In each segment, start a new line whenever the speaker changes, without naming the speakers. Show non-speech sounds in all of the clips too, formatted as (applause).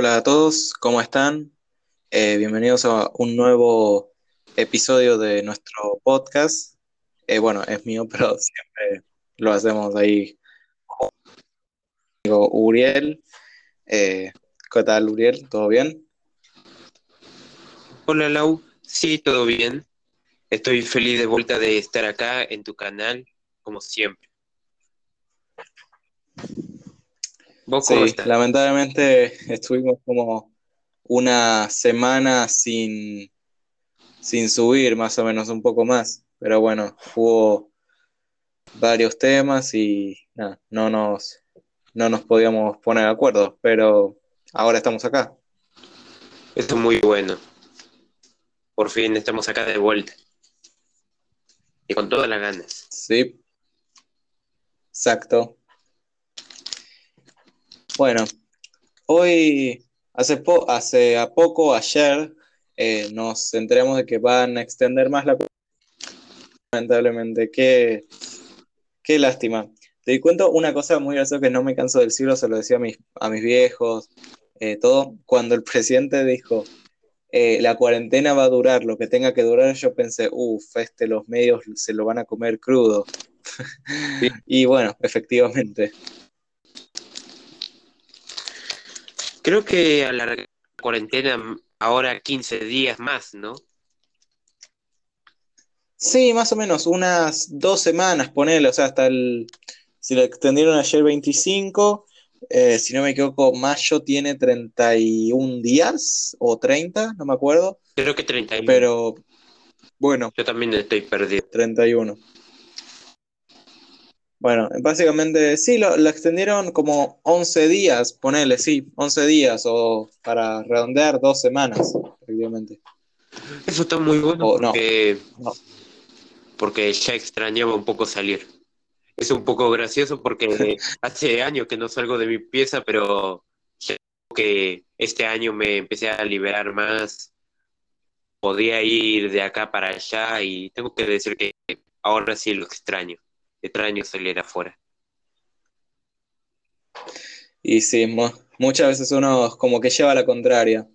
Hola a todos, ¿cómo están? Eh, bienvenidos a un nuevo episodio de nuestro podcast. Eh, bueno, es mío, (laughs) pero siempre lo hacemos ahí con Uriel. Eh, ¿Qué tal, Uriel? ¿Todo bien?
Hola Lau, sí, todo bien. Estoy feliz de vuelta de estar acá en tu canal, como siempre. ¿Vos cómo
Sí,
estás?
lamentablemente estuvimos como una semana sin, sin subir, más o menos un poco más. Pero bueno, hubo varios temas y nada, no nos, no nos podíamos poner de acuerdo, pero ahora estamos acá.
Eso es muy bueno. Por fin estamos acá de vuelta. Y con todas las ganas.
Sí, exacto. Bueno, hoy, hace, po- hace a poco, ayer, eh, nos enteramos de que van a extender más la lamentablemente. Qué, qué lástima. Te cuento una cosa muy graciosa que no me canso del siglo, se lo decía a mis, a mis viejos, eh, todo. Cuando el (laughs) presidente dijo, eh, la cuarentena va a durar lo que tenga que durar, yo pensé, uff, este, los medios se lo van a comer crudo. (laughs)
Sí.
Y bueno, efectivamente.
Creo que alargar la cuarentena ahora 15 días más, ¿no?
Sí, más o menos, unas dos semanas, ponele, o sea, hasta el, si lo extendieron ayer 25, eh, si no me equivoco, mayo tiene 31 días o 30, no me acuerdo,
Creo que 31.
pero bueno,
Yo también estoy perdido.
31. Bueno, básicamente sí, lo, lo extendieron como 11 días, ponele, sí, 11 días, o para redondear, dos semanas, efectivamente.
Eso está muy bueno
O no,
porque,
no.
porque ya extrañaba un poco salir. Es un poco gracioso porque (laughs) hace años que no salgo de mi pieza, pero ya que este año me empecé a liberar más, podía ir de acá para allá y tengo que decir que ahora sí lo extraño. Extraño salir afuera.
Y sí, mu- muchas veces uno como que lleva la contraria.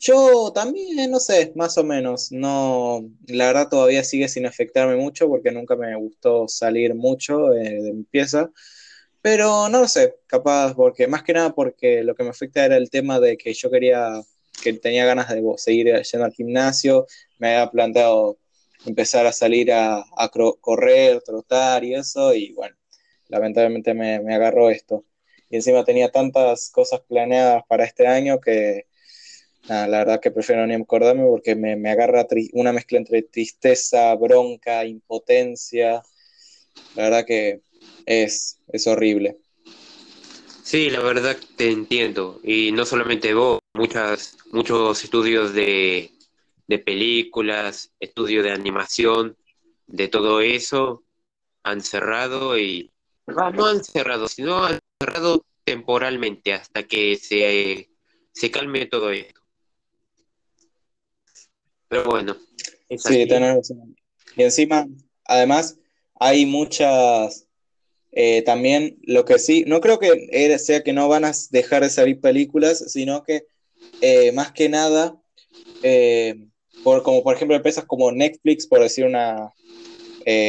Yo también, no sé, más o menos. No, la verdad todavía sigue sin afectarme mucho porque nunca me gustó salir mucho eh, de mi pieza. Pero no lo sé, capaz porque, más que nada porque lo que me afecta era el tema de que yo quería, que tenía ganas de seguir yendo al gimnasio, me había planteado empezar a salir a, a correr, trotar y eso, y bueno, lamentablemente me, me agarró esto. Y encima tenía tantas cosas planeadas para este año que nada, la verdad que prefiero ni acordarme porque me, me agarra una mezcla entre tristeza, bronca, impotencia. La verdad que es, es horrible.
Sí, la verdad te entiendo. Y no solamente vos, muchas, muchos estudios de, de películas, estudios de animación, de todo eso, han cerrado y ah, no han cerrado, sino han cerrado temporalmente hasta que se, se calme todo esto. Pero bueno, es
Sí, tenés. Y encima, además, hay muchas, eh, también lo que sí, no creo que era- sea que no van a dejar de salir películas, sino que eh, más que nada, eh, por, como por ejemplo empresas como Netflix, por decir una, eh,